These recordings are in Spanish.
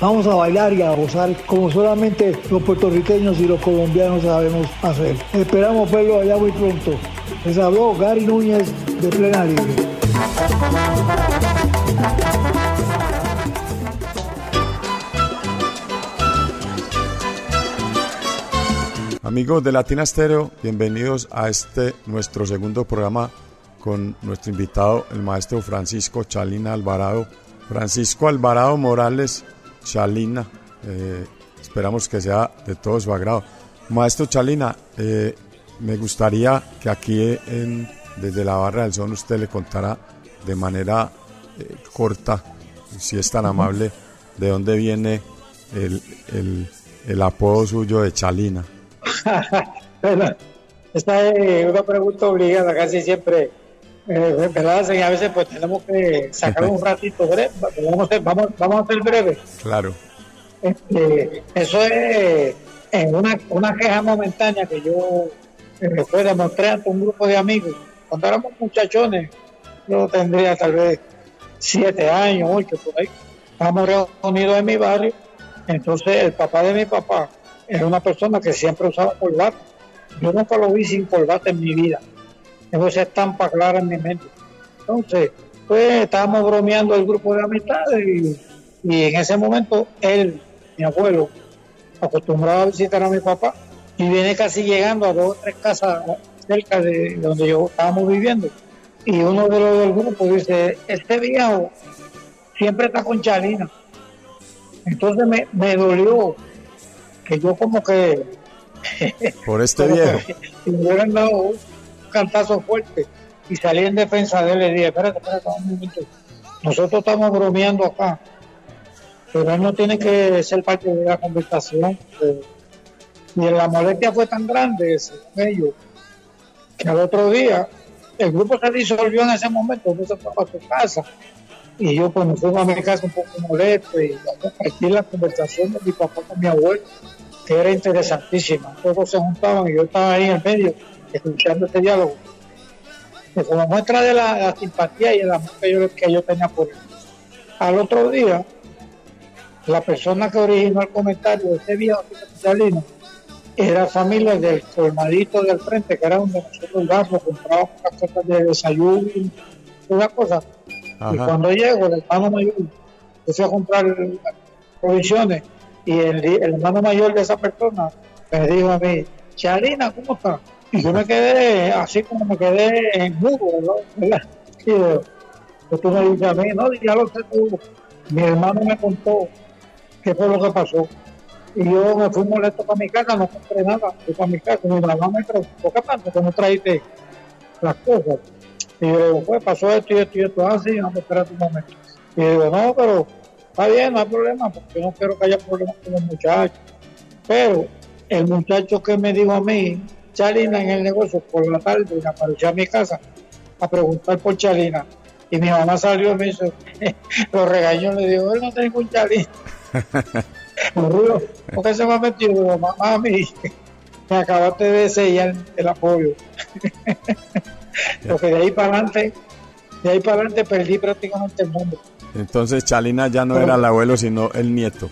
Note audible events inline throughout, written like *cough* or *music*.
Vamos a bailar y a gozar como solamente los puertorriqueños y los colombianos sabemos hacer. Esperamos verlo allá muy pronto. Les habló Gary Núñez de Plena Libre. Amigos de Latina Stereo, bienvenidos a este nuestro segundo programa con nuestro invitado, el maestro Francisco Chalina Alvarado. Francisco Alvarado Morales Chalina. Eh, esperamos que sea de todo su agrado. Maestro Chalina, eh, me gustaría que aquí en, desde la barra del son usted le contara de manera eh, corta, si es tan amable, de dónde viene el, el, el apodo suyo de Chalina. *laughs* bueno, esta es una pregunta obligada casi siempre. Eh, ¿verdad? Y a veces pues tenemos que sacar un ratito breve, vamos a, vamos, vamos a ser breves. Claro. Este, eso es en una, una queja momentánea que yo eh, después demostré ante un grupo de amigos. Cuando éramos muchachones, yo tendría tal vez siete años, ocho, por ahí. Estábamos reunidos en mi barrio. Entonces, el papá de mi papá era una persona que siempre usaba corbata. Yo nunca lo vi sin corbata en mi vida. Esa estampa clara en mi mente. Entonces, pues estábamos bromeando el grupo de amistades y, y en ese momento él, mi abuelo, acostumbrado a visitar a mi papá y viene casi llegando a dos o tres casas cerca de donde yo estábamos viviendo. Y uno de los del grupo dice, este viejo siempre está con Chalina. Entonces me, me dolió que yo como que... Por este viejo. Que, me hubieran dado cantazo fuerte y salí en defensa de él y dije, espérate, espérate, un momento. Nosotros estamos bromeando acá, pero él no tiene que ser parte de la conversación. Y la molestia fue tan grande, ese, ellos, que al otro día el grupo se disolvió en ese momento, no se fue a su casa. Y yo me fui a mi casa un poco molesto y a compartir la conversación de mi papá con mi abuelo, que era interesantísima. Todos se juntaban y yo estaba ahí en medio escuchando este diálogo. Y como muestra de la, la, simpatía y el amor que yo, que yo tenía por él. Al otro día, la persona que originó el comentario de este viejo Salino era familia del colmadito del frente, que era donde nosotros íbamos, comprábamos las cosas de desayuno y todas cosas. Y cuando llego, el hermano mayor, yo fui a comprar provisiones y el, el, hermano mayor de esa persona me dijo a mí, Charina, ¿cómo está? Y yo me quedé así como me quedé en mudo, ¿verdad? Y tú me dices a mí, no, ya lo sé tú. Mi hermano me contó qué fue lo que pasó. Y yo me fui molesto para mi casa, no compré nada, fui para mi casa. Mi mamá me preguntó, ¿qué pasa? ¿Cómo traíste las cosas? Y yo digo, pues pasó esto y esto y esto así, no, espérate un momento. Y yo digo, no, pero está bien, no hay problema, porque no quiero que haya problemas con los muchachos. Pero el muchacho que me dijo a mí Chalina en el negocio por la tarde y apareció a mi casa a preguntar por Chalina. Y mi mamá salió y me hizo, *laughs* lo regañó, le dijo, él no tengo un Chalina. *laughs* ¿Por qué se me ha metido? Mamá, me acabaste de sellar el apoyo. *laughs* Porque de ahí para adelante, de ahí para adelante perdí prácticamente el mundo. Entonces Chalina ya no era el abuelo, sino el nieto.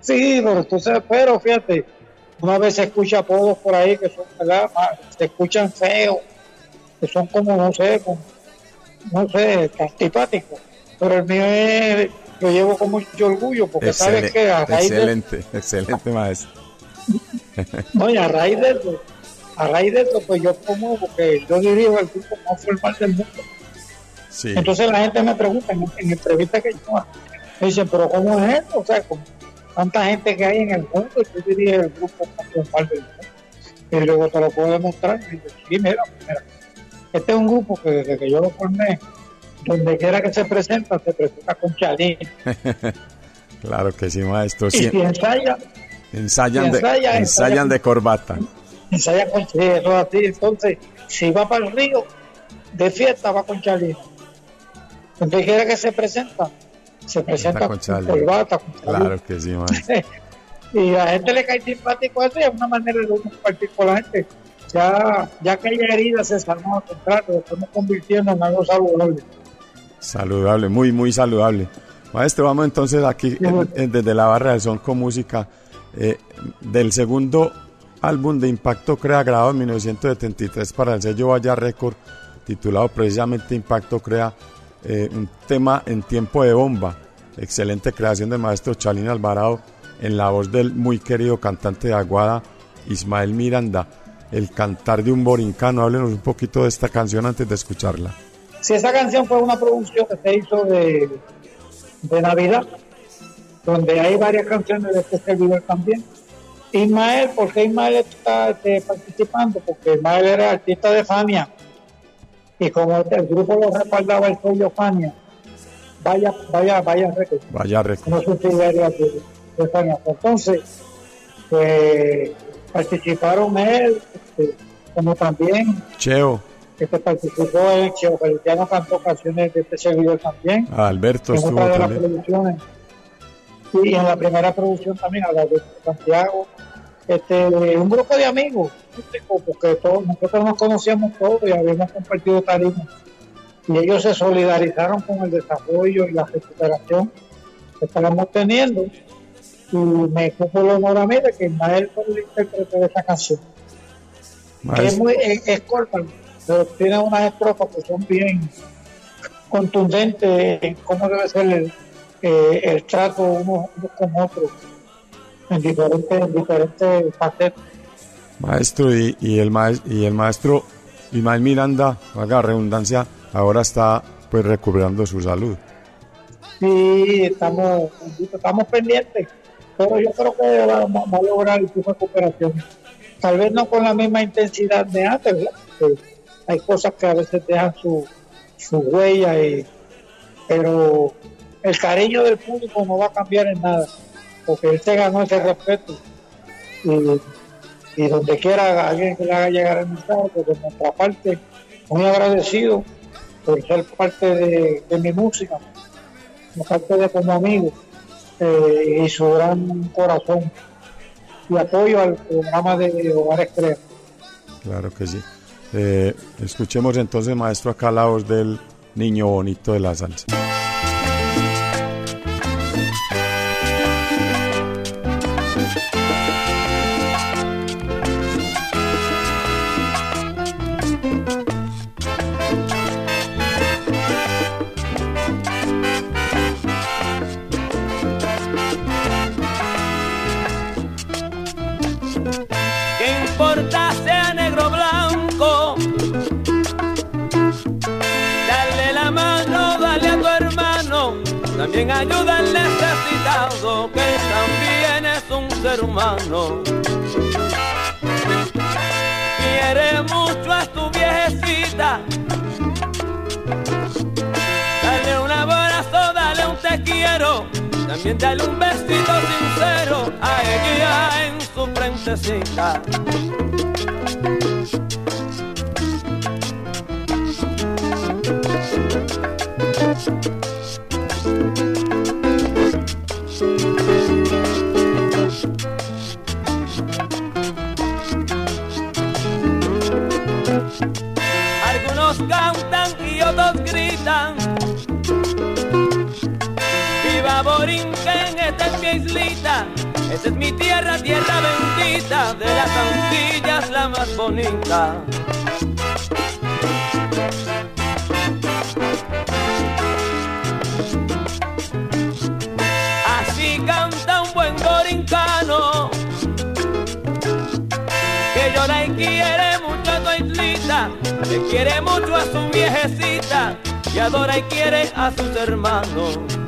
Sí, pero entonces, pero fíjate, una vez se escucha apodos por ahí que son, ¿verdad? Se escuchan feos, que son como, no sé, como, no sé, antipáticos. Pero el mío es, lo llevo con mucho orgullo, porque sabes que a raíz Excelente, excelente maestro. *laughs* no, y a raíz de eso, a raíz de eso, pues yo como, porque yo dirijo el grupo más formal del mundo. Sí. Entonces la gente me pregunta en, en entrevistas que yo me dicen, pero ¿cómo es esto? O sea, ¿cómo? Tanta gente que hay en el mundo y tú diriges el grupo más del mundo. Y luego te lo puedo demostrar. Y digo, sí, mira, mira, este es un grupo que desde que yo lo formé, donde quiera que se presenta, se presenta con Chalín. *laughs* claro que sí, maestro. Y si ensaya, ensayan, de, ensayan de corbata. Ensayan con eso así. Entonces, si va para el río, de fiesta va con Chalín. Donde quiera que se presenta, se presenta con, corbata. claro que sí, *laughs* y a la gente le cae simpático eso y es una manera de compartir con la gente. Ya, ya que haya heridas se sanó al contrario, lo estamos convirtiendo en algo saludable. Saludable, muy, muy saludable. Maestro, vamos entonces aquí desde la barra de son con música eh, del segundo álbum de Impacto Crea grabado en 1973 para el sello Vaya Record, titulado precisamente Impacto Crea eh, un tema en tiempo de bomba. Excelente creación del maestro Chalín Alvarado en la voz del muy querido cantante de Aguada, Ismael Miranda. El cantar de un borincano. Háblenos un poquito de esta canción antes de escucharla. Sí, esa canción fue una producción que se hizo de, de Navidad, donde hay varias canciones de este servidor también. Ismael, ¿por qué Ismael está este, participando? Porque Ismael era artista de Fania y como el grupo lo respaldaba el sello Fania, vaya, vaya, vaya récord. Vaya récord. No subsidiaria de, de Fania. Entonces, pues, participaron él, este, como también Cheo. Este participó el Cheo Feliciano cantó canciones de este servidor también. Ah, Alberto estuvo de las producciones. Y en la primera producción también, a la de Santiago, este, un grupo de amigos, porque todos, nosotros nos conocíamos todos y habíamos compartido tarima. Y ellos se solidarizaron con el desarrollo y la recuperación que estábamos teniendo. Y me ocupo el honor a mí de que Ismael fue el intérprete de esa canción. es, muy, es, corta, pero tiene unas estrofas que son bien contundentes en cómo debe ser el, eh, el trato unos con otros en diferentes, diferentes facetas. Maestro, y, y, el maestro, y el maestro Imael Miranda, haga redundancia, ahora está pues recuperando su salud. Sí, estamos, estamos pendientes, pero yo creo que va, a lograr su recuperación. Tal vez no con la misma intensidad de antes, hay cosas que a veces dejan su, su huella, y, pero el cariño del público no va a cambiar en nada porque él se ganó ese respeto. Y, donde quiera alguien que le haga llegar el mensaje, pues de nuestra parte, muy agradecido por ser parte de, mi música, parte de como amigo eh, y su gran corazón y apoyo al programa de Hogares Crea. Claro que sí. Eh, escuchemos entonces, maestro, acá la voz del niño bonito de la salsa. Quiere mucho a tu viejecita. Dale un abrazo, dale un te quiero. También dale un besito sincero a ella en su su frentecita. Mi tierra, tierra bendita. De las Antillas la más bonita. Así canta un buen borincano que llora y quiere mucho a tu islita, que quiere mucho a su viejecita y adora y quiere a sus hermanos.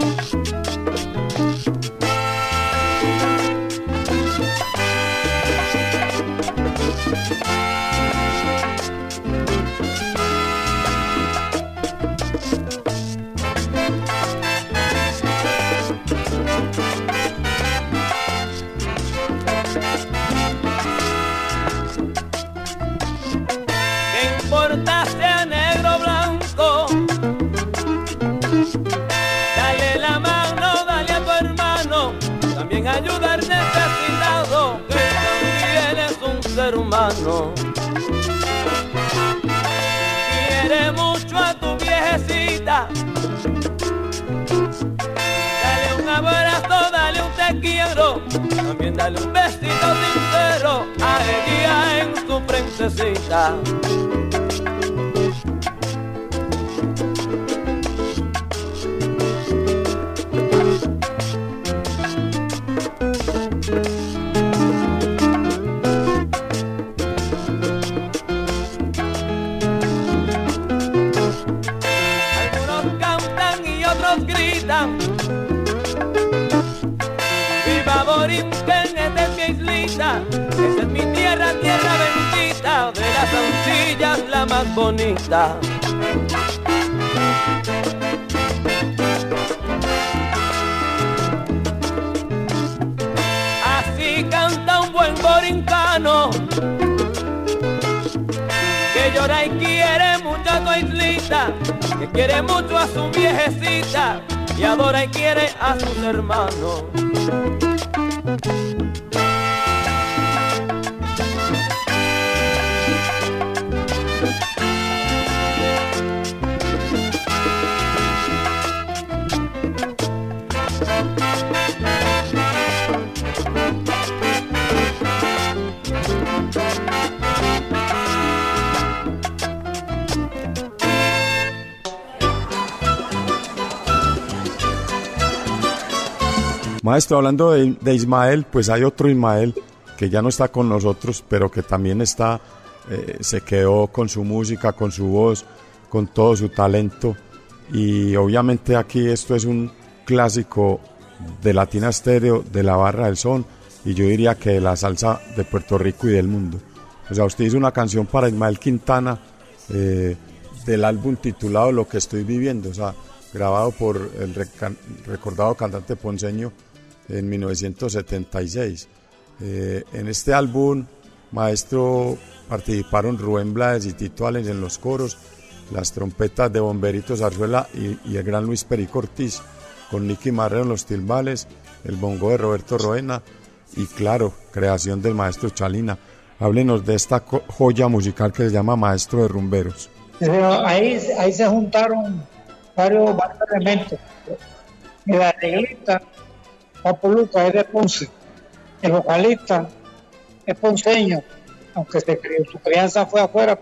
También dale un besito sincero a ella en su frentecita. Así canta un buen borincano que llora y quiere mucho a islita, que quiere mucho a su viejecita y adora y quiere a sus hermanos. Maestro, hablando de, Ismael, pues hay otro Ismael que ya no está con nosotros, pero que también está, eh, se quedó con su música, con su voz, con todo su talento. Y obviamente aquí esto es un clásico de Latina Stereo, de la barra del son, y yo diría que de la salsa de Puerto Rico y del mundo. O sea, usted hizo una canción para Ismael Quintana eh, del álbum titulado Lo que estoy viviendo, grabado por el recordado cantante ponceño en 1976. Eh, en este álbum, maestro, participaron Rubén Blades y Tito Allen en los coros, las trompetas de Bomberito Zarzuela y, y el gran Luis Perico Ortiz, con Nicky Marrero en los timbales, el bongo de Roberto Roena y claro, creación del maestro Chalina. Háblenos de esta joya musical que se llama Maestro de Rumberos. Ahí, ahí se juntaron varios, varios elementos. El arreglista, Papo Luca, es de Ponce. El vocalista es ponceño, aunque se crió- su crianza fue afuera,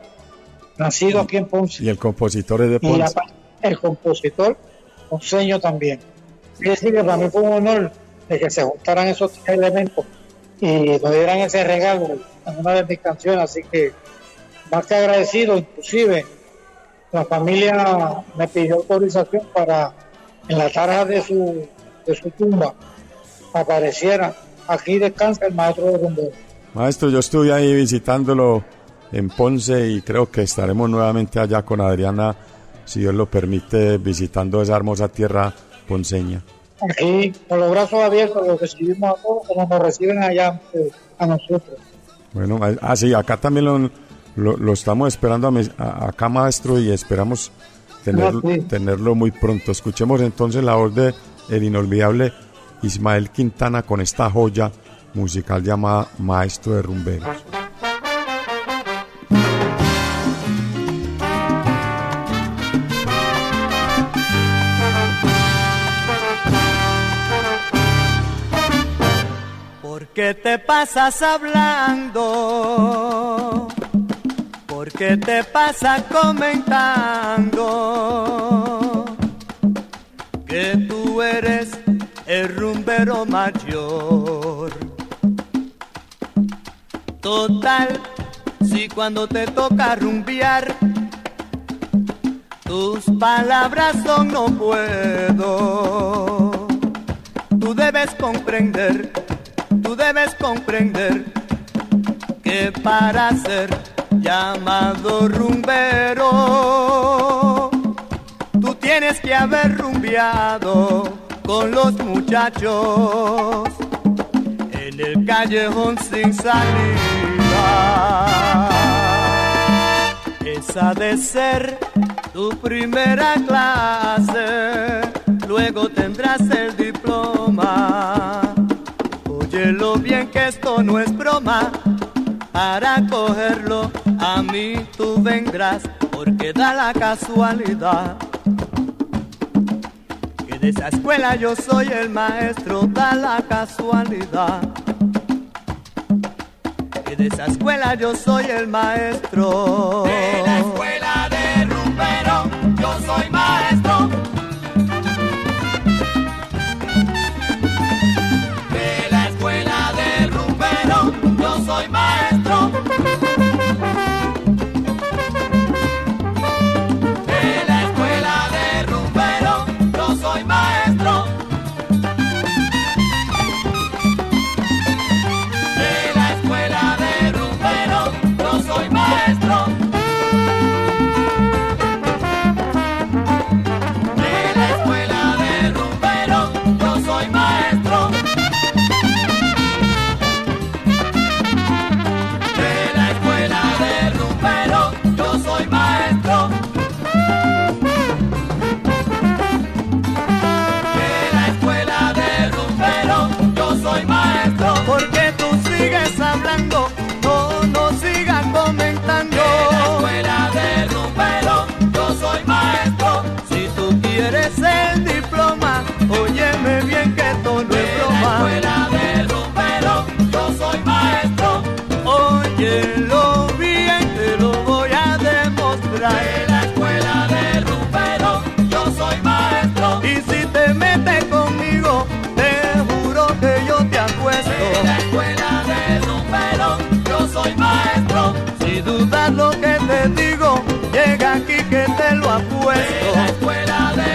nacido aquí en Ponce. Y el compositor es de Y Ponce. el compositor, ponceño también. Es decir, que para mí fue un honor de que se juntaran esos tres elementos y nos dieran ese regalo en una de mis canciones, así que más que agradecido, inclusive la familia me pidió autorización para en la tarja de su, de su tumba apareciera aquí descansa el maestro de rumbo. Maestro, yo estuve ahí visitándolo en Ponce y creo que estaremos nuevamente allá con Adriana, si Dios lo permite, visitando esa hermosa tierra ponceña. Aquí con los brazos abiertos los recibimos a todos como nos reciben allá a nosotros. Bueno, ah, sí, acá también lo, lo, estamos esperando a, acá, maestro, y esperamos tener, tenerlo muy pronto. Escuchemos entonces la voz de el inolvidable Ismael Quintana con esta joya musical llamada Maestro de Rumberos. ¿Por qué te pasas hablando? ¿Por qué te pasas comentando? Que tú eres el rumbero mayor. Total, si cuando te toca rumbear, tus palabras son no puedo. Tú debes comprender, tú debes comprender que para ser llamado rumbero, tú tienes que haber rumbeado con los muchachos en el callejón sin salida. Esa de ser tu primera clase, luego tendrás el diploma. Óyelo bien que esto no es broma, para cogerlo a mí tú vendrás, porque da la casualidad de esa escuela yo soy el maestro, da la casualidad. Que de esa escuela yo soy el maestro. De la escuela que te lo apuesto. De la escuela de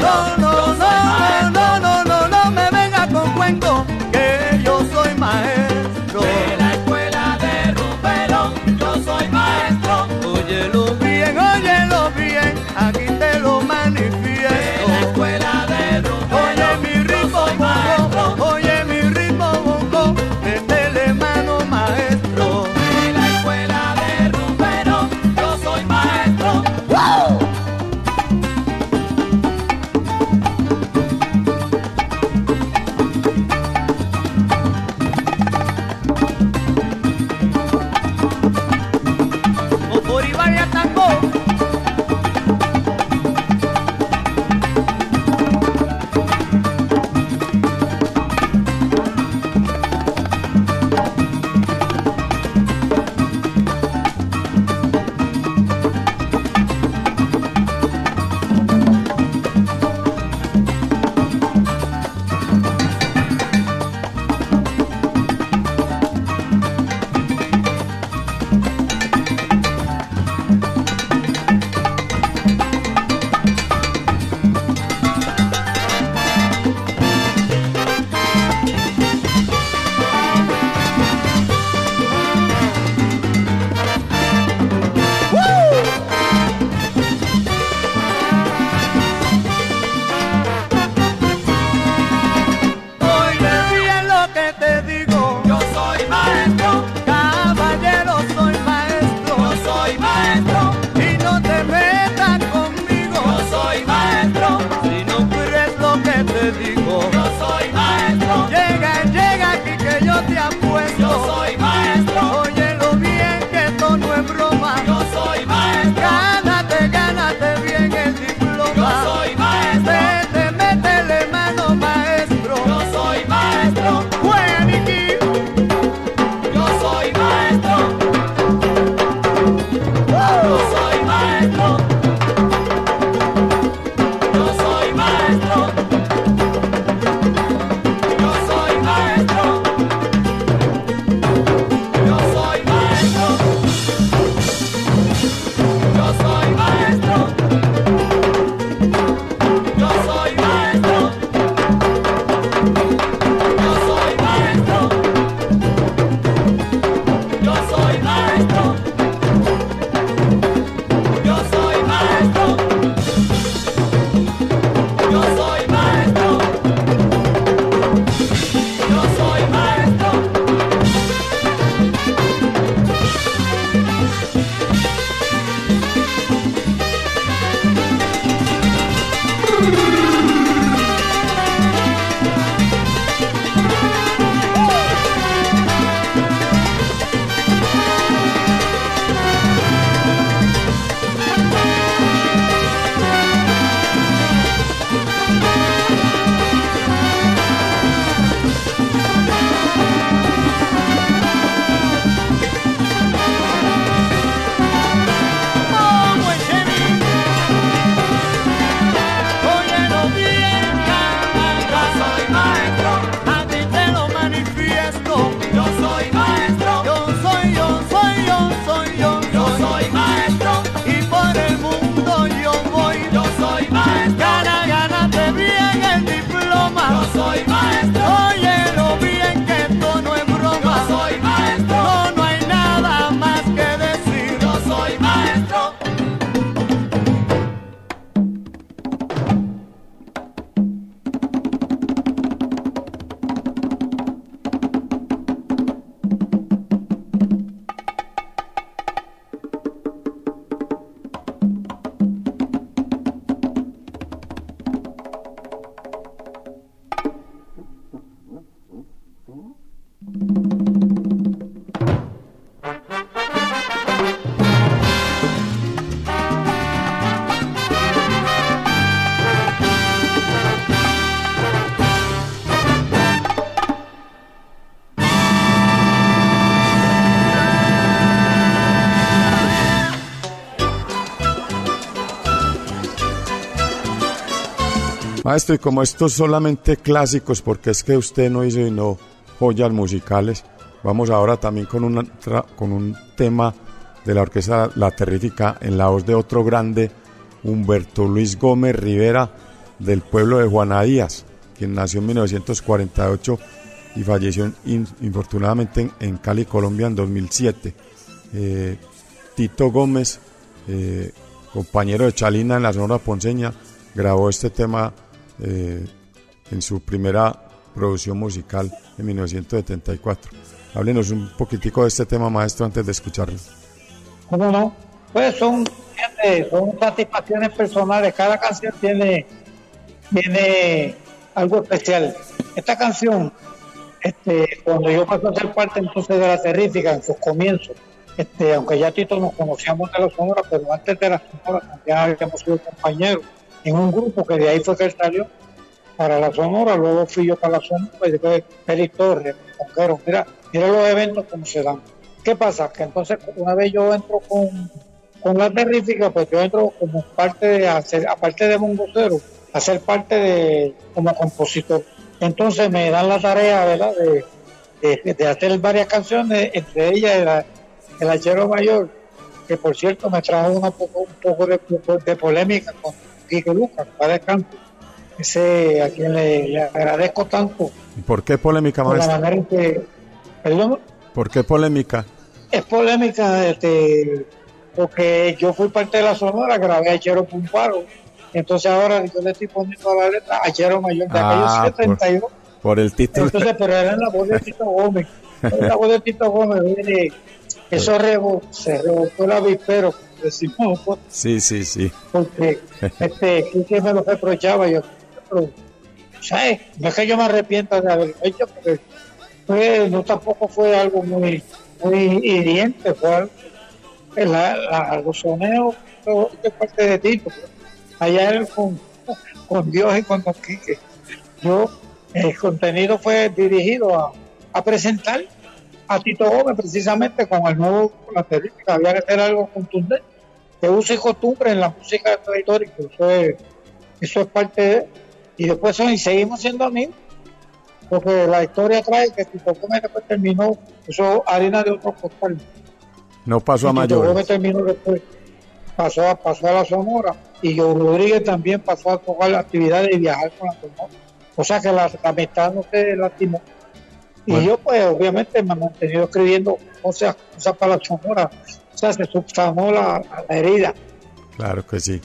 no, no, no, no, no, no, no, me venga con cuento que yo soy maestro. De la escuela de Rumbero, yo soy maestro. Óyelo bien, óyelo bien, aquí Maestro, y como estos solamente clásicos, porque es que usted no hizo no joyas musicales, vamos ahora también con, una, con un tema de la orquesta La Terrífica en la voz de otro grande, Humberto Luis Gómez Rivera, del pueblo de Juana Díaz, quien nació en 1948 y falleció infortunadamente en, Cali, Colombia, en 2007. Eh, Tito Gómez, eh, compañero de Chalina en la Sonora Ponceña, grabó este tema eh, en su primera producción musical en 1974. Háblenos un poquitico de este tema, maestro, antes de escucharlo. ¿Cómo no? Pues son, son satisfacciones personales. Cada canción tiene, tiene algo especial. Esta canción, este, cuando yo pasé a ser parte entonces de la terrífica en sus comienzos, este, aunque ya Tito nos conocíamos de la Sonora, pero antes de la Sonora ya habíamos sido compañeros en un grupo que de ahí fue que salió para la Sonora, luego fui yo para la Sonora y después Félix Torres, mira, mira los eventos como se dan. ¿Qué pasa? Que entonces una vez yo entro con, con la terrífica, pues yo entro como parte de hacer, aparte de mongocero, a ser parte de como compositor. Entonces me dan la tarea, ¿verdad? De, de, hacer varias canciones, entre ellas el, el Hachero Mayor, que por cierto me trajo una poco, un poco de, de polémica con Quique Lucas, para canto. Ese a quien le, agradezco tanto. ¿Y por qué polémica, maestro? ¿Perdón? ¿Por qué polémica? Es polémica este, porque yo fui parte de la Sonora, grabé a Chero Pumparo. Entonces ahora yo le estoy poniendo la letra a Chero Mayor de ah, aquellos 72. Por, por, el título. Entonces, pero era en la voz de Tito Gómez. En la voz de Tito Gómez, viene eso rebo, se rebotó el avispero, decimos. Pues. Sí, sí, sí. Porque este, que me lo reprochaba yo. Pero, ¿sabes? No es que yo me arrepienta de haberlo hecho, porque fue, no tampoco fue algo muy, muy hiriente, fue algo, la, la, los soneos de parte de ti, allá él con, con Dios y con Don Quique. Yo, el contenido fue dirigido a, presentar a Tito Gómez precisamente con el nuevo característica, había que hacer algo contundente, que use costumbre en la música histórica, eso es, eso es parte de, y después y seguimos siendo amigos, porque la historia trae que Tito Gómez después terminó, eso harina de otro costal. No pasó a mayor. Gómez terminó después, pasó a, pasó a la Sonora, y yo Rodríguez también pasó a tocar la actividad de viajar con la Sonora. O sea que la, la amistad no se lastimó. Y yo, pues, obviamente me he mantenido escribiendo cosas, cosas para la chomora. Sea, se subsanó la, herida. Claro que sí.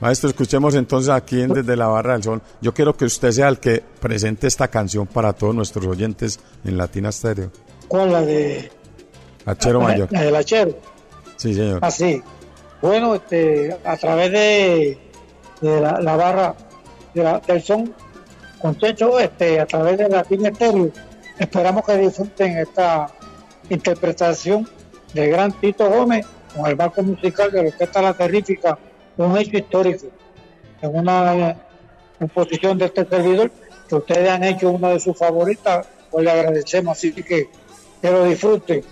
Maestro, escuchemos entonces aquí en Desde la Barra del Sol. Yo quiero que usted sea el que presente esta canción para todos nuestros oyentes en Latina Stereo. ¿Cuál? La de... Achero Mayor. La del Achero. Sí, señor. Así. Ah, bueno, este, a través de, de la, barra del son, con Checho, este, a través de Latina Stereo, Esperamos que disfruten esta interpretación del gran Tito Gómez con el barco musical de la Orquesta La Terrífica, un hecho histórico, en una composición de este servidor, que ustedes han hecho una de sus favoritas, pues le agradecemos, así que que lo disfruten.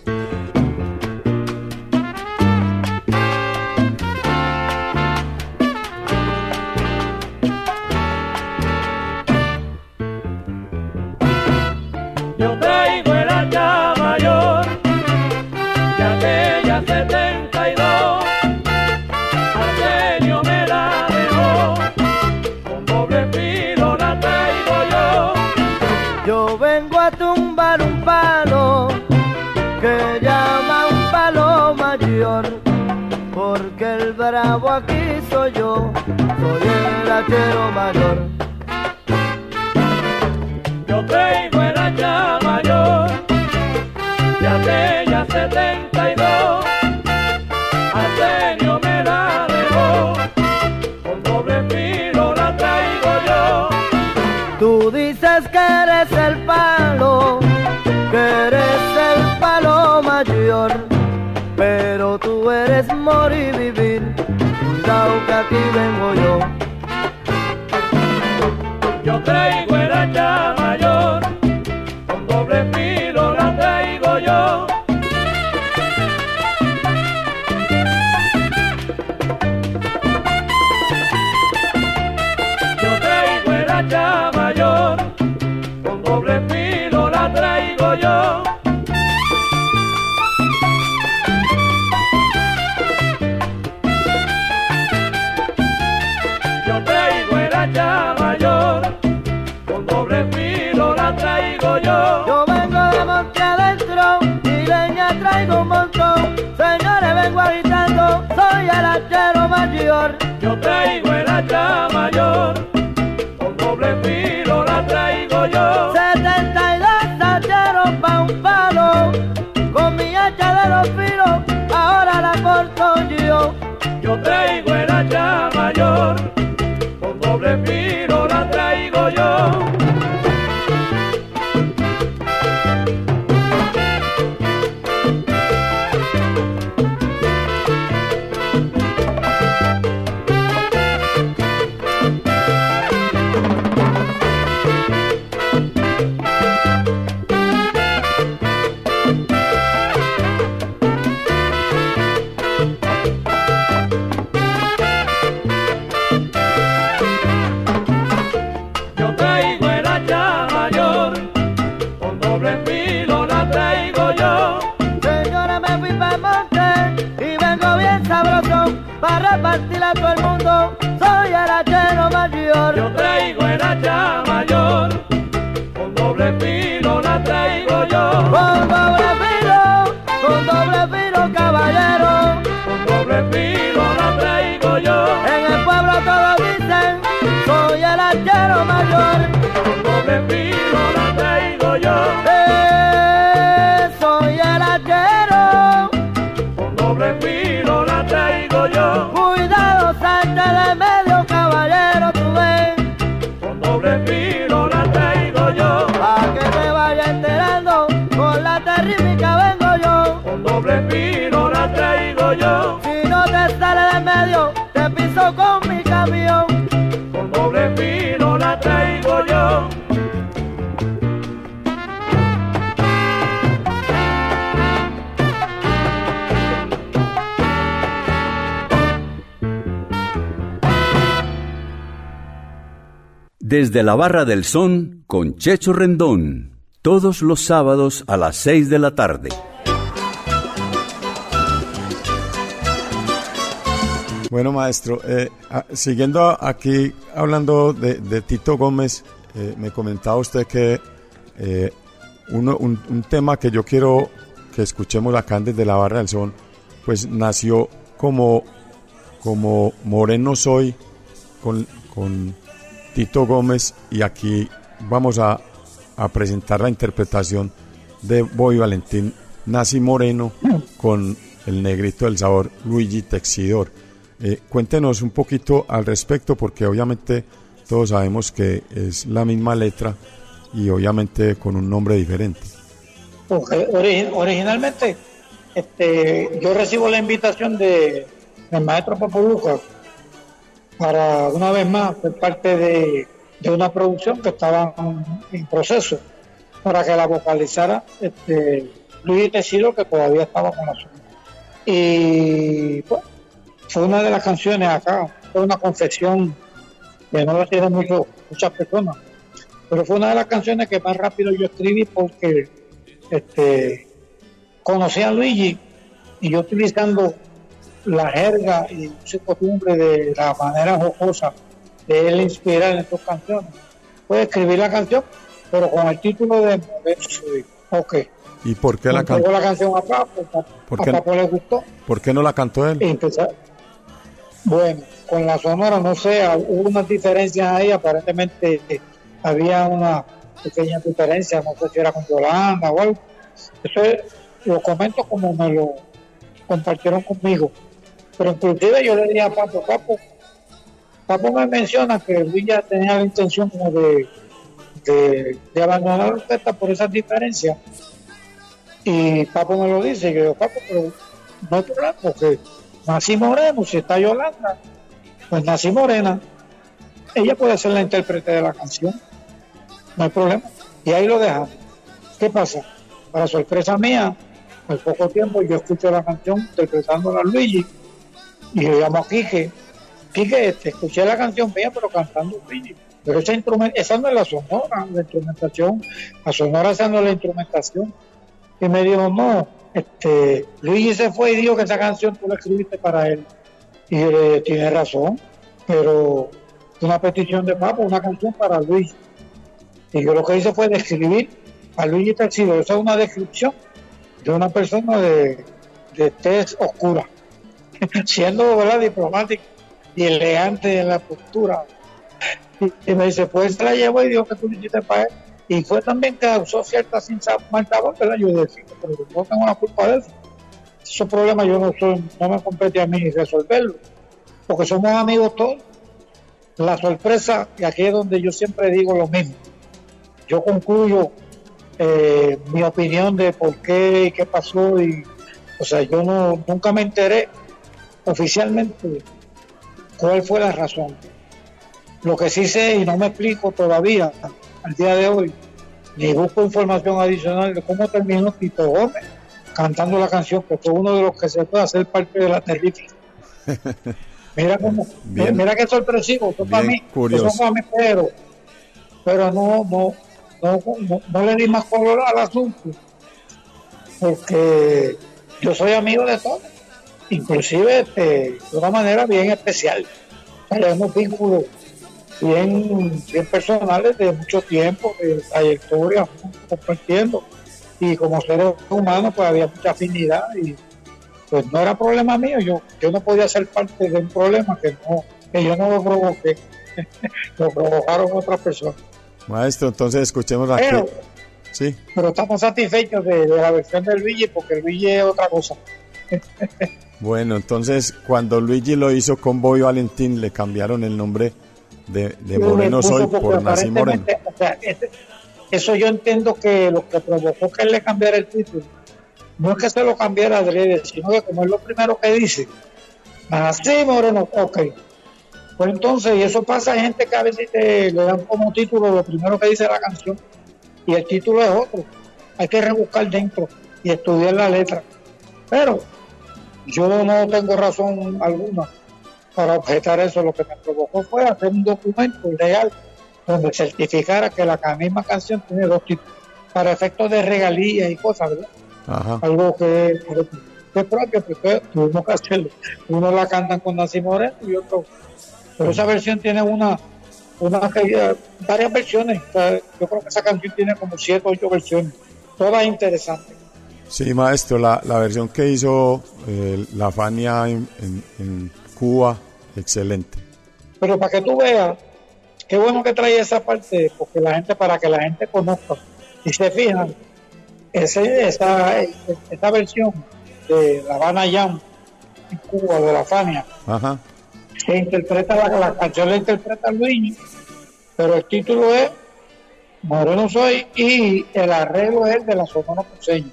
Desde la Barra del Son con Checho Rendón, todos los sábados a las 6 de la tarde. Bueno, maestro, eh, ah, siguiendo aquí hablando de, Tito Gómez, eh, me comentaba usted que eh, un, un tema que yo quiero que escuchemos acá desde la Barra del Son, pues nació como, como Moreno Soy con, con Tito Gómez y aquí vamos a, a presentar la interpretación de Boy Valentín Nazi Moreno con el negrito del sabor Luigi Texidor. Eh, cuéntenos un poquito al respecto porque obviamente todos sabemos que es la misma letra y obviamente con un nombre diferente. Porque ori- originalmente este, yo recibo la invitación de, del maestro Papoluca para una vez más ser parte de, una producción que estaba en, proceso para que la vocalizara este, Luis Tecido que todavía estaba con suya. Y pues, fue una de las canciones acá, fue una confesión que no la tienen mucho, muchas personas, pero fue una de las canciones que más rápido yo escribí porque este, conocí a Luigi y yo utilizando la jerga y su costumbre de la manera jocosa de él inspirar en sus canciones, pues escribí la canción, pero con el título de. Ok. ¿Y por qué la cantó? la canción a Papo, ¿Por a qué? Papo le gustó. ¿Por qué no la cantó él? Bueno, con la sonora, no sé, hubo unas diferencias ahí, aparentemente había una pequeña diferencia, no sé si era con Yolanda o algo. Eso es- lo comento como me lo compartieron conmigo. Pero inclusive yo le dije a Papo, Papo, Papo me menciona que ya tenía la intención como de, de, abandonar la orquesta por esas diferencias. Y Papo me lo dice, yo digo, Papo, pero no hay problema, porque nací moreno, si está Yolanda, pues nací morena. Ella puede ser la intérprete de la canción, no hay problema. Y ahí lo dejamos. ¿Qué pasa? Para sorpresa mía, al poco tiempo yo escucho la canción interpretándola a Luigi, y yo llamo a Quique. Quique, este, escuché la canción mía, pero cantando Luigi. Pero esa, esa no es la sonora, la instrumentación. La sonora esa no es la instrumentación y me dijo, no, este, Luigi se fue y dijo que esa canción tú la escribiste para él. Y le tiene razón, pero una petición de Papo, una canción para Luis. Y yo lo que hice fue describir a Luigi Taxido. Esa es una descripción de una persona de, de oscura. *laughs* siendo ¿verdad? diplomático y elegante en la postura. Y, me dice, pues se la llevo y dijo que tú le hiciste para él. Y fue también que causó cierta sin mal sabor, ¿verdad? Yo decía, pero yo tengo la culpa de eso. Esos problemas yo no soy, no me compete a mí resolverlos, porque somos amigos todos. La sorpresa, y aquí es donde yo siempre digo lo mismo. Yo concluyo eh, mi opinión de por qué y qué pasó y o sea yo no nunca me enteré oficialmente cuál fue la razón. Lo que sí sé y no me explico todavía al día de hoy ni busco información adicional de cómo terminó Tito Gómez cantando la canción que fue uno de los que se puede hacer parte de la terrífica *laughs* mira cómo Bien. mira qué sorpresivo eso para mí eso para mí pero pero no no no, no, no le di más color al asunto porque yo soy amigo de todos inclusive este, de una manera bien especial. Tenemos vínculos bien, bien personales de mucho tiempo de trayectoria compartiendo. Y como seres humanos pues había mucha afinidad y pues no era problema mío. Yo yo no podía ser parte de un problema que no que yo no lo provoqué. *laughs* Lo provocaron otras personas. Maestro, entonces escuchemos aquí. pero Sí, pero estamos satisfechos de, de la versión del Luigi porque el Luigi es otra cosa *laughs* bueno, entonces cuando Luigi lo hizo con Bobby Valentín le cambiaron el nombre de, de Moreno Soy por Nací Moreno. aparentemente, o sea, este- eso yo entiendo que lo que provocó que él le cambiara el título no es que se lo cambiara adrede, sino que como es lo primero que dice, así Moreno, ok. Pues entonces, y eso pasa, hay gente que a veces te, le dan como título lo primero que dice la canción y el título es otro. Hay que rebuscar dentro y estudiar la letra. Pero yo no tengo razón alguna para objetar eso. Lo que me provocó fue hacer un documento legal donde certificara que la misma canción tiene dos títulos para efectos de regalías y cosas, ¿verdad? Ajá. Algo que, que es propio, porque tuvimos que hacerlo. Uno la cantan con Nancy Moreno y otro. Pero esa versión tiene una, una varias versiones. O sea, yo creo que esa canción tiene como siete o ocho versiones. Todas interesantes. Sí, maestro, la, la versión que hizo eh, la Fania en, en- en Cuba, excelente. Pero para que tú veas, qué bueno que trae esa parte, porque la gente, para que la gente conozca y se fijan, ese, esa, esa versión de La Habana Jam en Cuba, de la Fania, Ajá. se interpreta, la, la canción la interpreta Luigi, pero el título es Moreno Soy y el arreglo es de la Sonora Ponceña,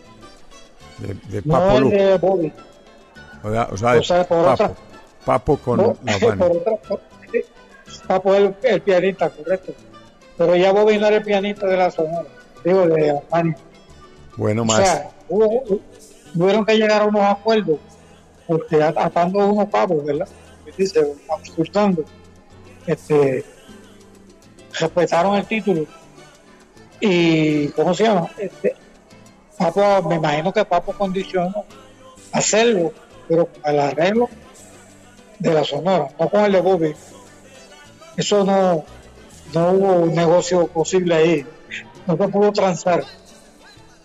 De, de no Papo de Bobby. O sea, o sea, o sea, por Papo. otra- Papo con No, la *laughs* por Fania. otra por- Papo es el, el pianista, correcto. Pero ya Bobby no era el pianista de la Sonora, digo, de la Fania. Bueno, O maestro. sea, hubo- tuvieron que llegar a unos acuerdos, porque at- atando unos pavos, ¿verdad? Dice, ajustando, este, respetaron el título. Y, ¿cómo se llama? Este, Papo, me imagino que Papo condicionó hacerlo, pero con el arreglo de la Sonora, no con el de Bobby. Eso no, no hubo un negocio posible ahí, no se pudo transar.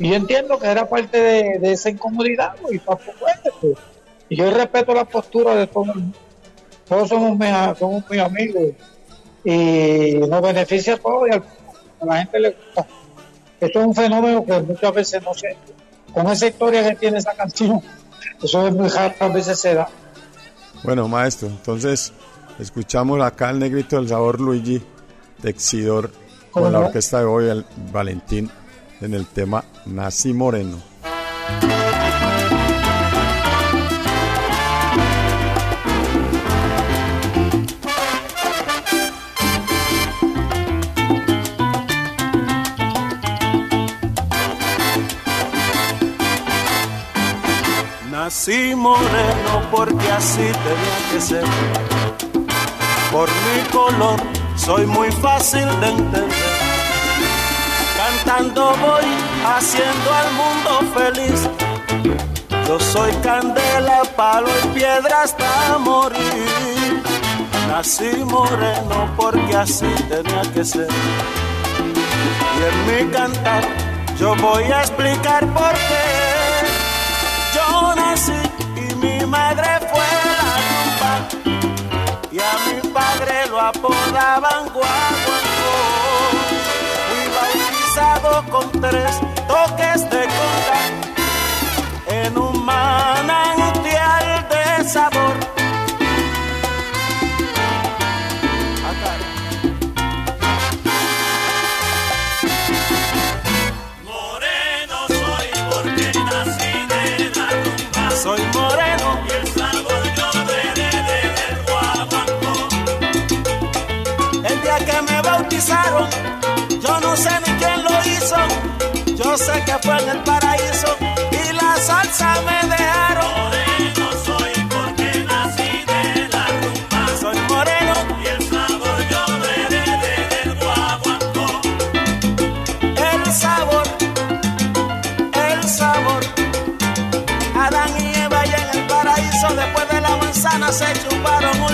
Y yo entiendo que era parte de, esa incomodidad, y Papo fue, pues. Y yo respeto la postura de todo el mundo. Todos somos mis, somos mis amigos y nos beneficia a todos y a la gente le gusta. Esto es un fenómeno que muchas veces no se. Con esa historia que tiene esa canción, eso es muy raro, a veces se da. Bueno, maestro, entonces escuchamos acá el negrito del sabor Luigi Texidor ¿Cómo con la orquesta de hoy, el Valentín, en el tema Nací Moreno. Nací moreno porque así tenía que ser. Por mi color soy muy fácil de entender. Cantando voy haciendo al mundo feliz. Yo soy candela, palo y piedra hasta morir. Nací moreno porque así tenía que ser. Y en mi cantar yo voy a explicar por qué. Apodaban guaguancó. Fui bautizado con tres toques de conga en un manantial yo no sé ni quién lo hizo. Yo sé que fue en el paraíso y la salsa me dejaron. Moreno soy porque nací de la rumba. Soy moreno, Y el sabor yo heredé del guaguancó. el sabor, el sabor. Adán y Eva allá en el paraíso, después de la manzana se chuparon un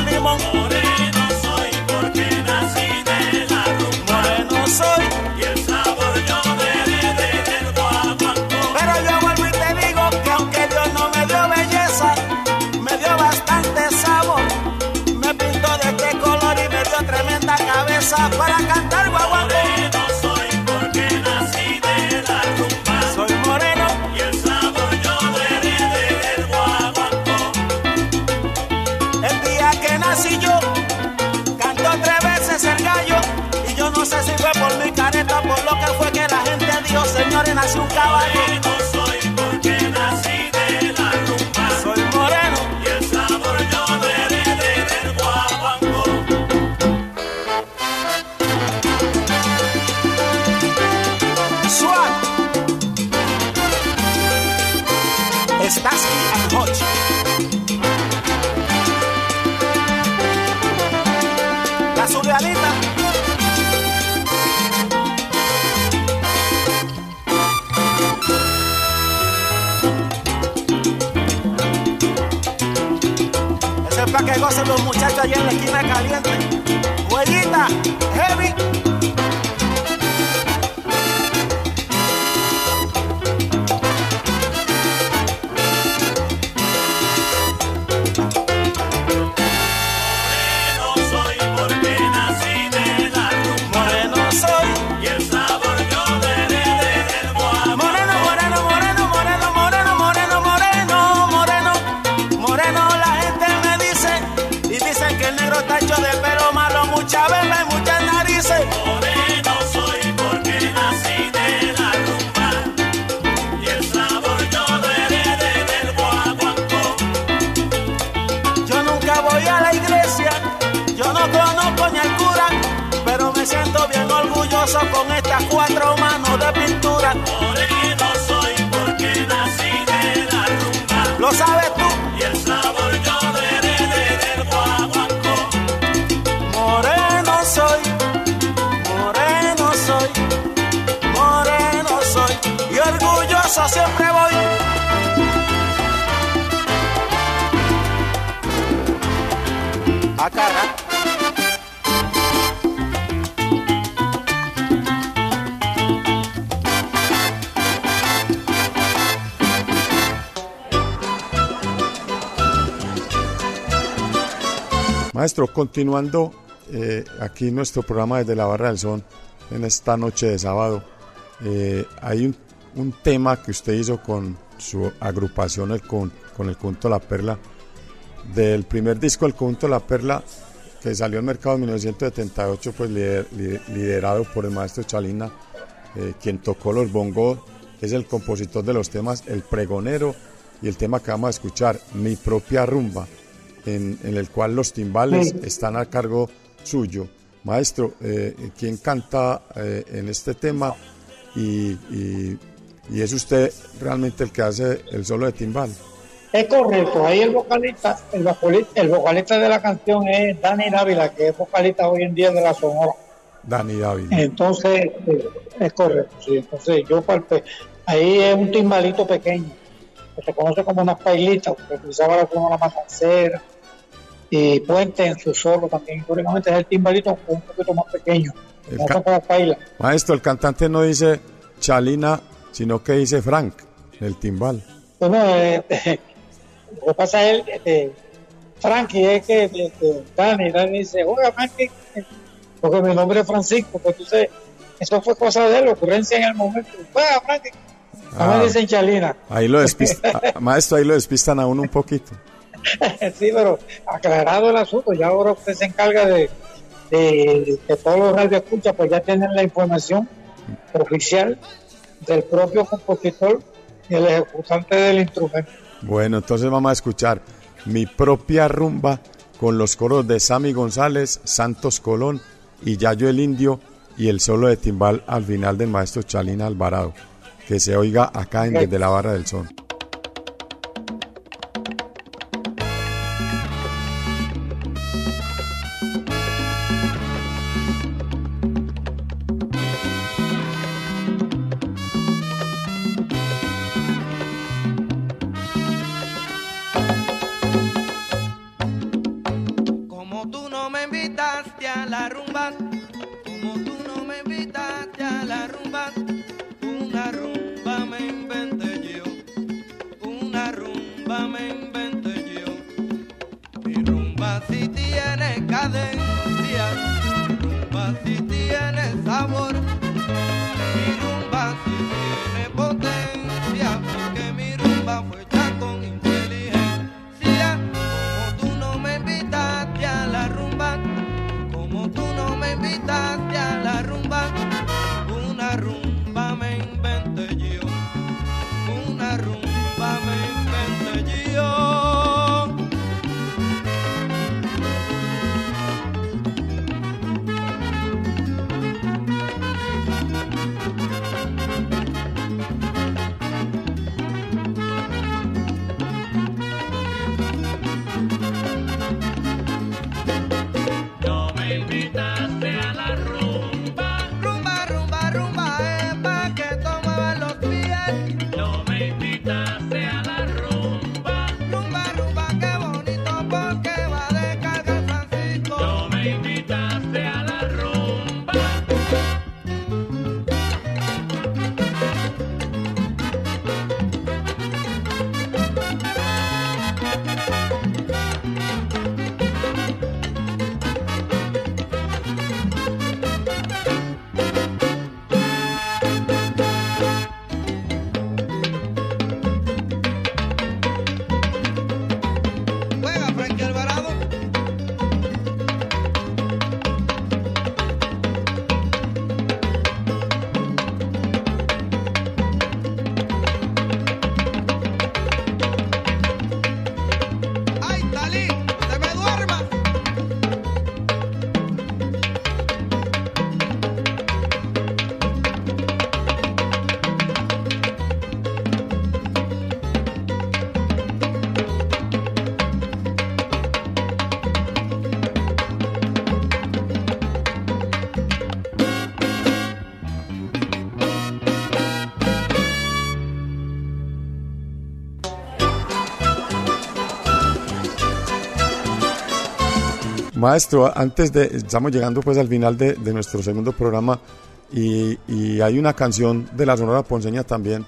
siempre voy. A cara. Maestro, continuando eh, aquí nuestro programa desde la Barra del Son en esta noche de sábado, eh, hay un, un tema que usted hizo con su agrupación el con, con el Conjunto La Perla, del primer disco El Conjunto La Perla, que salió al mercado en 1978, pues lider- li- liderado por el maestro Chalina, eh, quien tocó los bongos, es el compositor de los temas El Pregonero y el tema que vamos a escuchar, Mi propia rumba, en, en el cual los timbales Sí. están a cargo suyo. Maestro, eh, ¿quién canta eh, en este tema? Y, y- y es usted realmente el que hace el solo de timbal. Es correcto, ahí el vocalista, el vocalista, el vocalista de la canción es Dani Dávila, que es vocalista hoy en día de la Sonora. Dani David. Entonces, eh, es correcto, sí. Entonces, yo parte, ahí es un timbalito pequeño, que se conoce como una pailita, porque utilizaba la como la matancera y Puente en su solo también. Históricamente es el timbalito un poquito más pequeño, El como paila. Maestro, el cantante no dice Chalina, sino que dice Frank, el timbal. Bueno, eh, *laughs* lo que pasa es, eh, Frankie, es que, que Dani, Dani dice, oiga, Frankie, porque mi nombre es Francisco, pues entonces, eso fue cosa de él, ocurrencia en el momento. Oiga, Frankie, Ah. me dicen Chalina. Ahí lo despistan, *laughs* maestro, ahí lo despistan a uno un poquito. *laughs* sí, pero aclarado el asunto, ya ahora usted se encarga de, de que todos los radioescuchas pues ya tienen la información oficial del propio compositor y el ejecutante del instrumento. Bueno, entonces vamos a escuchar mi propia rumba con los coros de Sammy González, Santos Colón y Yayo el Indio y el solo de timbal al final del maestro Chalina Alvarado. Que se oiga acá en Desde la Barra del Son. Maestro, antes de, estamos llegando pues al final de, de nuestro segundo programa y, hay una canción de la Sonora Ponceña también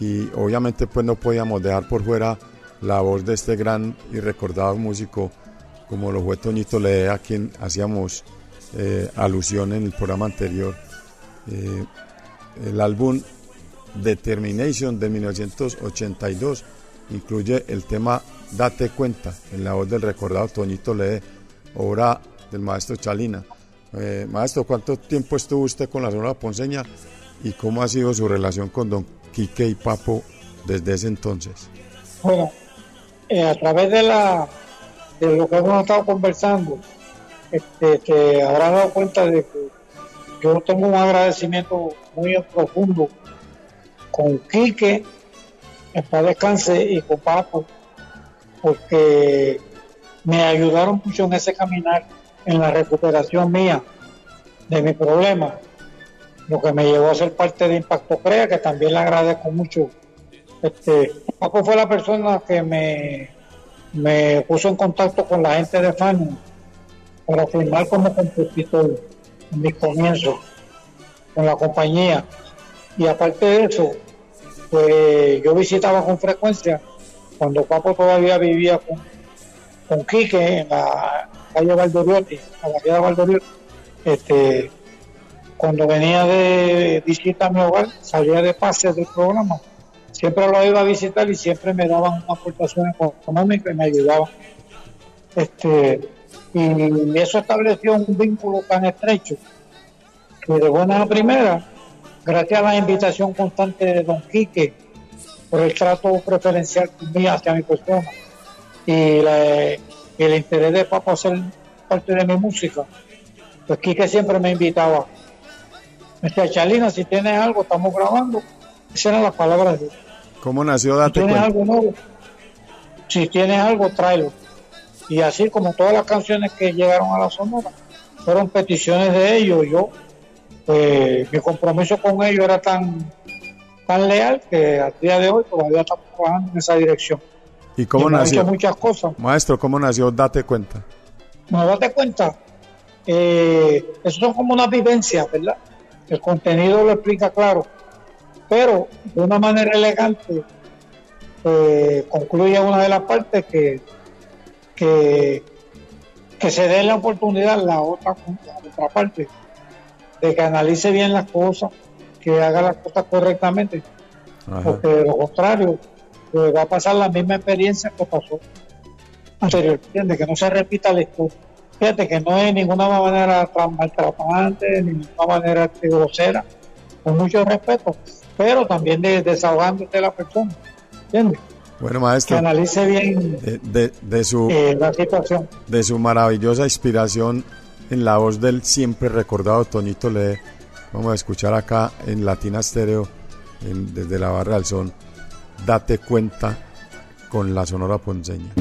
y obviamente pues no podíamos dejar por fuera la voz de este gran y recordado músico como lo fue Toñito Ledea, a quien hacíamos eh, alusión en el programa anterior. Eh, el álbum Determination de 1982 incluye el tema Date cuenta en la voz del recordado Toñito Ledea obra del maestro Chalina. Eh, maestro, ¿cuánto tiempo estuvo usted con la Sonora Ponceña y cómo ha sido su relación con don Quique y Papo desde ese entonces? Bueno, eh, a través de la de lo que hemos estado conversando, este, te habrás dado cuenta de que yo tengo un agradecimiento muy profundo con Quique, en paz descanse, y con Papo, porque me ayudaron mucho en ese caminar, en la recuperación mía de mi problema, lo que me llevó a ser parte de Impacto Crea, que también le agradezco mucho. Este, Paco fue la persona que me, me puso en contacto con la gente de Fania para firmar como compositor en mis comienzos con la compañía. Y aparte de eso, pues yo visitaba con frecuencia cuando Papo todavía vivía con, con Quique en la calle Valdoriotti, a la calle Valdoriotti, este, cuando venía de visita a mi hogar, salía de pase del programa, siempre lo iba a visitar y siempre me daban una aportación económica y me ayudaban. Este, y eso estableció un vínculo tan estrecho que de buena a primera, gracias a la invitación constante de Don Quique, por el trato preferencial mío hacia mi persona y la- el interés de papá ser parte de mi música, pues Quique siempre me invitaba. Me decía, Chalina, si tienes algo, estamos grabando. Esas eran las palabras de. ¿Cómo nació Si Date tienes Cuenta? algo nuevo, si tienes algo, tráelo. Y así como todas las canciones que llegaron a la Sonora, fueron peticiones de ellos. Yo, pues, mi compromiso con ellos era tan, tan leal que al día de hoy todavía estamos trabajando en esa dirección. ¿Y cómo Y nació? hecho muchas cosas. Maestro, ¿cómo nació Date Cuenta? ¿No date cuenta? Eh, eso son como unas vivencias, ¿verdad? El contenido lo explica claro, pero de una manera elegante eh, concluye una de las partes que, que, que se dé la oportunidad la otra, la otra parte de que analice bien las cosas, que haga las cosas correctamente, Ajá. porque de lo contrario pues, va a pasar la misma experiencia que pasó anterior, ¿entiendes? Que no se repita la historia. Fíjate que no es de ninguna manera tra- maltratante, de ninguna manera grosera, con mucho respeto, pero también de, desahogándote de la persona, ¿entiendes? Bueno, Que maestro, analice bien de, de- de su, eh, la situación. de su maravillosa inspiración en la voz del siempre recordado Tonito Lee, vamos a escuchar acá en Latina Stereo, en- desde la Barra del Son, Date Cuenta con la Sonora Ponceña.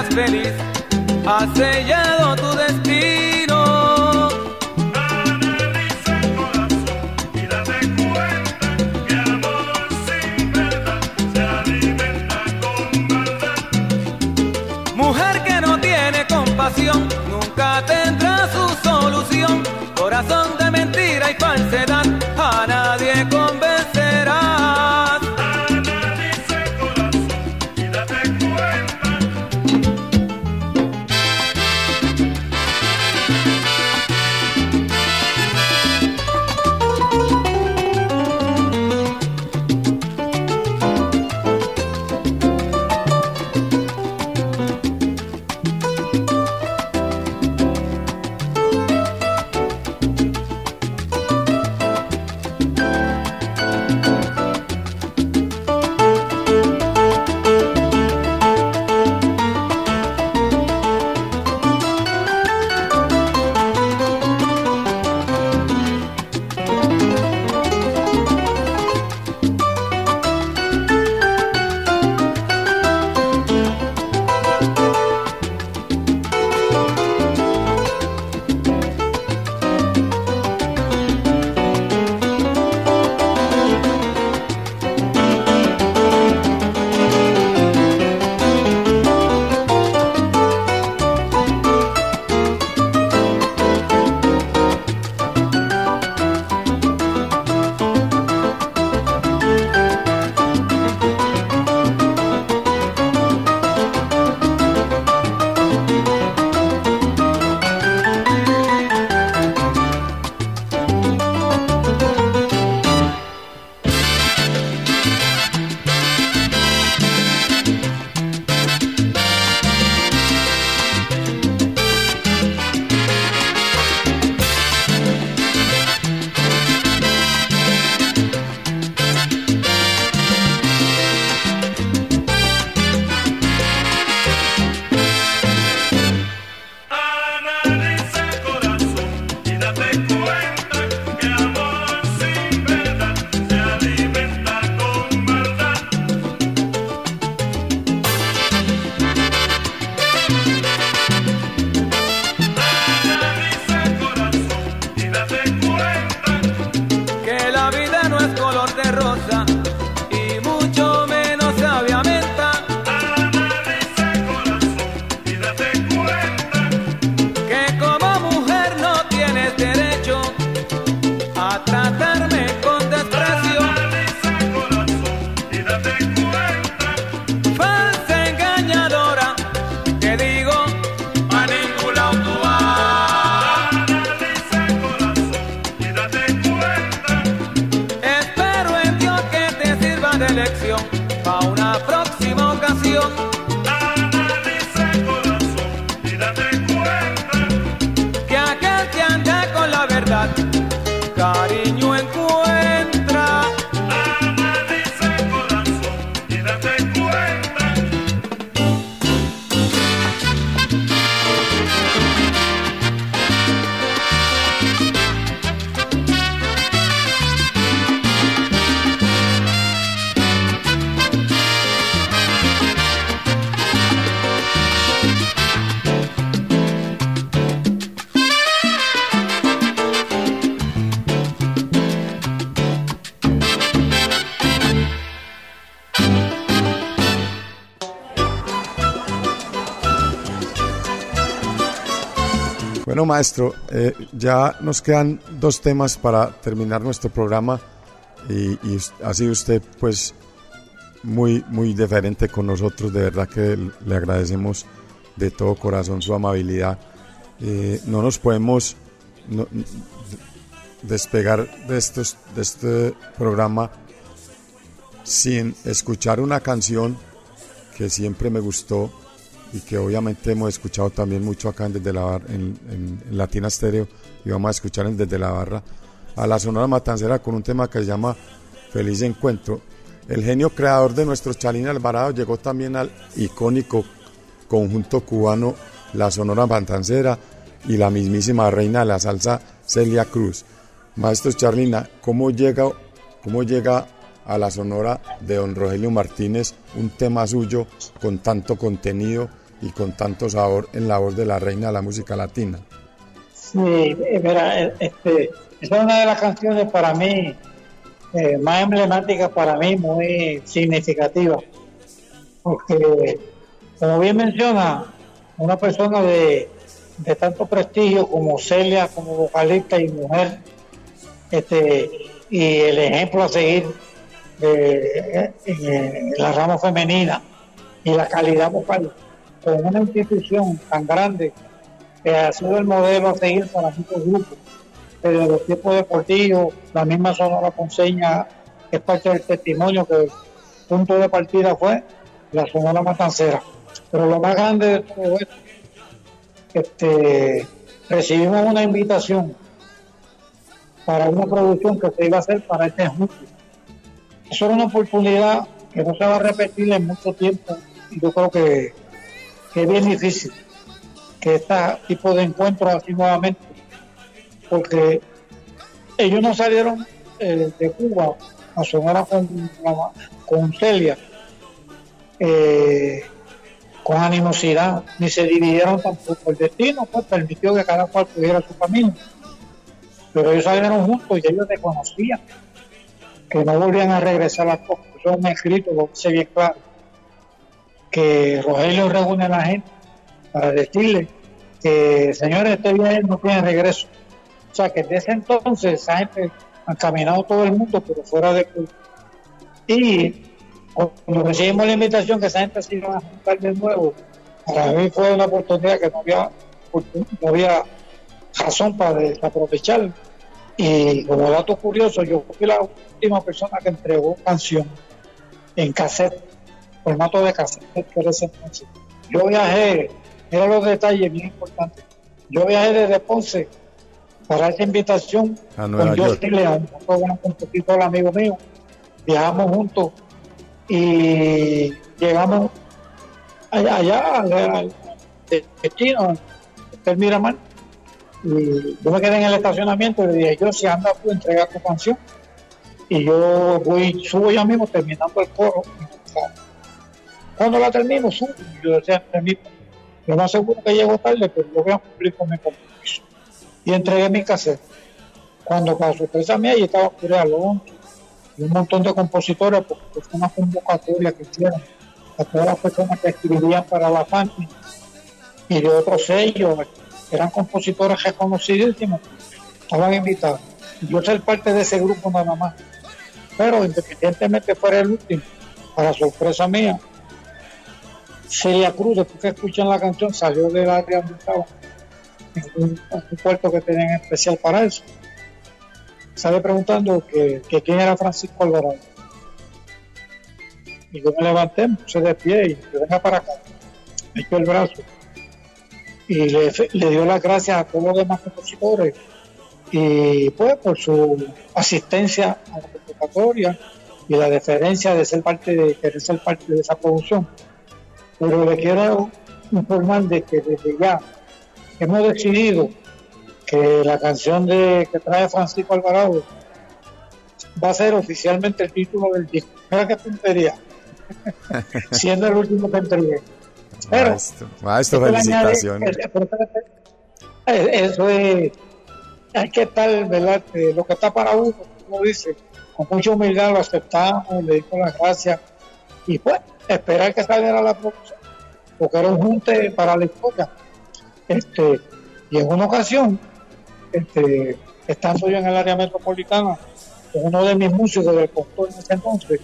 Serás feliz, has sellado tu destino. Maestro, eh, ya nos quedan dos temas para terminar nuestro programa y, ha sido usted pues muy, muy deferente con nosotros, de verdad que le agradecemos de todo corazón su amabilidad. Eh, no nos podemos despegar de, estos, de este programa sin escuchar una canción que siempre me gustó y que obviamente hemos escuchado también mucho acá en Desde la Barra, en, Latina Stereo y vamos a escuchar en Desde la Barra a la Sonora Matancera con un tema que se llama Feliz Encuentro. El genio creador de nuestro Chalín Alvarado llegó también al icónico conjunto cubano La Sonora Matancera y la mismísima reina de la salsa Celia Cruz. Maestro Charlina, ¿cómo llega, cómo llega a la sonora de don Rogelio Martínez un tema suyo con tanto contenido y con tanto sabor en la voz de la reina de la música latina? Sí, eh, mira, eh, este, es una de las canciones para mí eh, más emblemáticas, para mí muy significativa, porque como bien menciona, una persona de, de tanto prestigio como Celia, como vocalista y mujer, este, y el ejemplo a seguir de- en la rama femenina y la calidad vocal con una institución tan grande que ha sido el modelo a seguir para muchos grupos. Pero los tiempos deportivos, la misma Sonora Ponceña es parte del testimonio que el punto de partida fue la Sonora Matancera. Pero lo más grande de todo esto, este, recibimos una invitación para una producción que se iba a hacer para este junio. Eso era una oportunidad que no se va a repetir en mucho tiempo y yo creo que, que bien difícil que este tipo de encuentros así nuevamente, porque ellos no salieron eh, de Cuba a sonar con, con Celia eh, con animosidad, ni se dividieron tampoco. El destino pues, permitió que cada cual tuviera su camino, pero ellos salieron juntos y ellos reconocían que no volvían a regresar a Cuba. Eso es un escrito, lo dice bien claro, que Rogelio reúne a la gente para decirle que, señores, este viaje no tiene regreso. O sea, que desde entonces esa gente ha caminado todo el mundo, pero fuera de Cuba. Y cuando recibimos la invitación que esa gente se iba a juntar de nuevo, para mí fue una oportunidad que no había, no había razón para desaprovechar. Y como dato curioso, yo fui la última persona que entregó canción en cassette, formato de cassette, por ese entonces. Yo viajé, mira los detalles bien importantes. Yo viajé desde Ponce para esa invitación A con. Justin León, gran compositor amigo mío. Viajamos juntos y llegamos allá, allá al, destino, el Miramar. Y yo me quedé en el estacionamiento y le dije, yo si anda tú entrega tu canción. Y yo voy, subo ya mismo terminando el coro. Cuando la termino, subo. Yo decía, yo me aseguro que llego tarde, pero yo voy a cumplir con mi compromiso. Y entregué mi cassette. Cuando para sorpresa mía, y estaba Curia Alonso y un montón de compositores, porque fue una convocatoria que hicieron a todas las personas que escribían para la FANTI y de otros sellos, eran compositores reconocidísimos, estaban invitados. Yo soy parte de ese grupo nada más. Pero independientemente fuera el último, para sorpresa mía, Celia Cruz, después que escuchan la canción, salió del área donde estaba, en un, puerto que tenían especial para eso. Sale preguntando que, que quién era Francisco Alvarado. Y yo me levanté, me puse de pie y yo venga para acá, me echó el brazo. y le, dio las gracias a todos los demás compositores y pues por su asistencia a la convocatoria y la deferencia de ser parte de ser parte de esa producción. Pero le quiero informar de que desde ya hemos decidido que la canción de que trae Francisco Alvarado va a ser oficialmente el título del disco. Mira qué tontería. *laughs* Siendo el último que entregué. Pero Maestro, maestro, añade- felicitaciones. eh, espérate, eh, Eso es, hay que estar, ¿verdad? Eh, lo que está para uno, como dice, con mucha humildad lo aceptamos, le dimos las gracias y pues esperar que saliera la producción, porque era un junte para la historia. Este, y en una ocasión, este, estando yo en el área metropolitana, con uno de mis músicos del contor en ese entonces,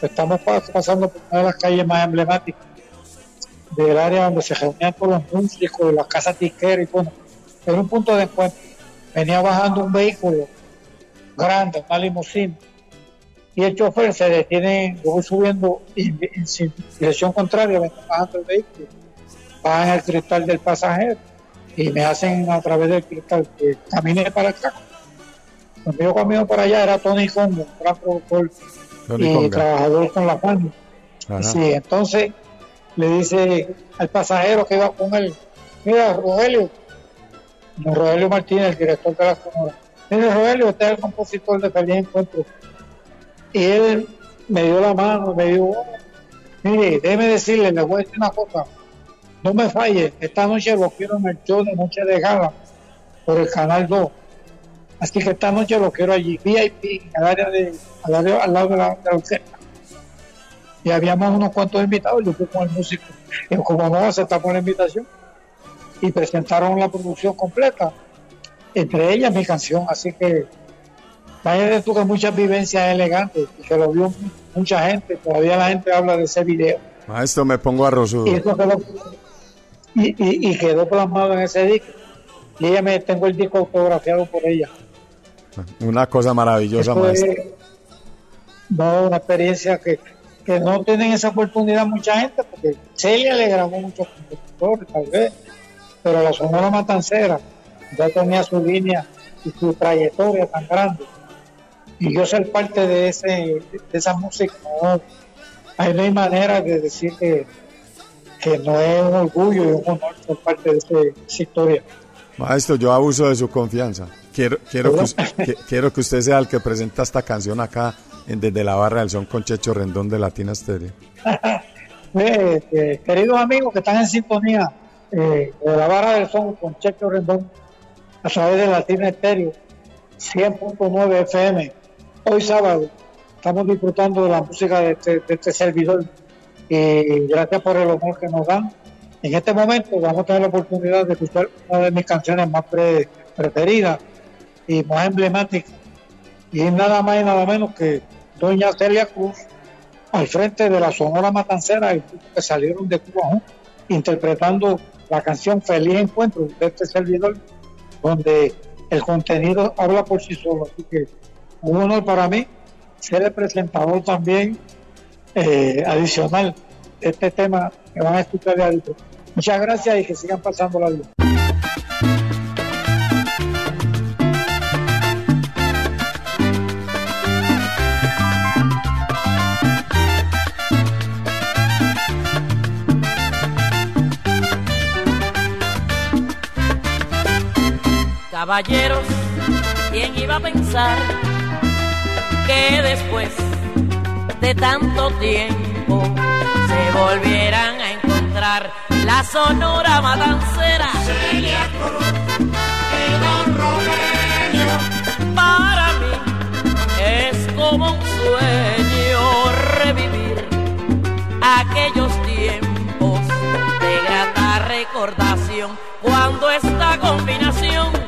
estamos pa- pasando por una de las calles más emblemáticas del área donde se reunían todos los músicos, las casas disqueras y bueno, era un punto de encuentro. Venía bajando un vehículo grande, una limusina, y el chofer se detiene, yo voy subiendo en, dirección contraria, vengo bajando el vehículo, bajan el cristal del pasajero y me hacen a través del cristal que camine para acá. Cuando yo camino para allá era Tony Congo, un gran productor y Conga. trabajador con la. Ajá. Sí, entonces le dice al pasajero que iba con él, mira, Rogelio, Rogelio Martínez, el director de la Sonora, mira, Rogelio, usted es el compositor de Feliz Encuentro. Y él me dio la mano, me dijo, "Oh, mire, déjeme decirle, le voy a decir una cosa, no me falle, esta noche lo quiero en el show de Noche de Gala por el Canal 2. Así que esta noche lo quiero allí, VIP, al, área de, al, área- al lado de la, de la orquesta y habíamos unos cuantos invitados, yo fui con el músico, y como no aceptamos la invitación, y presentaron la producción completa, entre ellas mi canción, así que vaya tú que muchas vivencias elegantes, y que lo vio mucha gente, todavía la gente habla de ese video, Maestro, me pongo y eso quedó, y, y- y quedó plasmado en ese disco, y ella me tengo el disco autografiado por ella. Una cosa maravillosa, Eso maestro. es no, una experiencia que, que no tienen esa oportunidad mucha gente, porque Celia le grabó muchos compositores, tal vez, pero la Sonora Matancera ya tenía su línea y su trayectoria tan grande. Y yo ser parte de, ese, de esa música, no, no hay manera de decir que, que no es un orgullo y un honor ser parte de ese- esa historia. Maestro, yo abuso de su confianza. Quiero, quiero, que, quiero que usted sea el que presenta esta canción acá en Desde la Barra del Son con Checho Rendón de Latina Stereo. Eh, eh, queridos amigos que están en sintonía eh, de la barra del son con Checho Rendón a través de Latina Estéreo 100.9 FM. Hoy sábado estamos disfrutando de la música de este, de este servidor y gracias por el honor que nos dan. En este momento vamos a tener la oportunidad de escuchar una de mis canciones más pre- preferidas y más emblemáticas y es nada más y nada menos que Doña Celia Cruz al frente de la Sonora Matancera grupo que salieron de Cuba interpretando la canción Feliz Encuentro de este servidor, donde el contenido habla por sí solo. Así que un honor para mí ser el presentador también eh, adicional de este tema que van a escuchar de adentro. Muchas gracias y que sigan pasando la vida. Caballeros, ¿quién iba a pensar que después de tanto tiempo se volvieran a encontrar la sonora matancera? Para mí es como un sueño revivir aquellos tiempos de grata recordación cuando esta combinación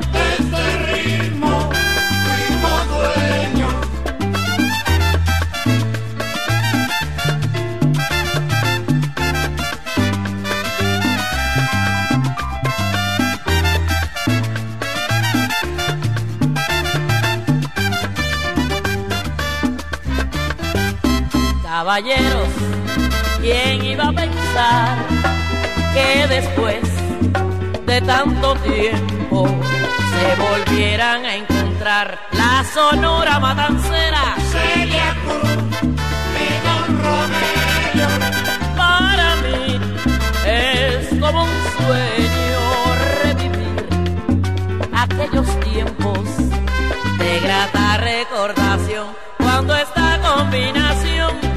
Caballeros, ¿quién iba a pensar que después de tanto tiempo se volvieran a encontrar la sonora matancera? Celia Cruz, León Romero. Para mí es como un sueño revivir aquellos tiempos de grata recordación cuando esta combinación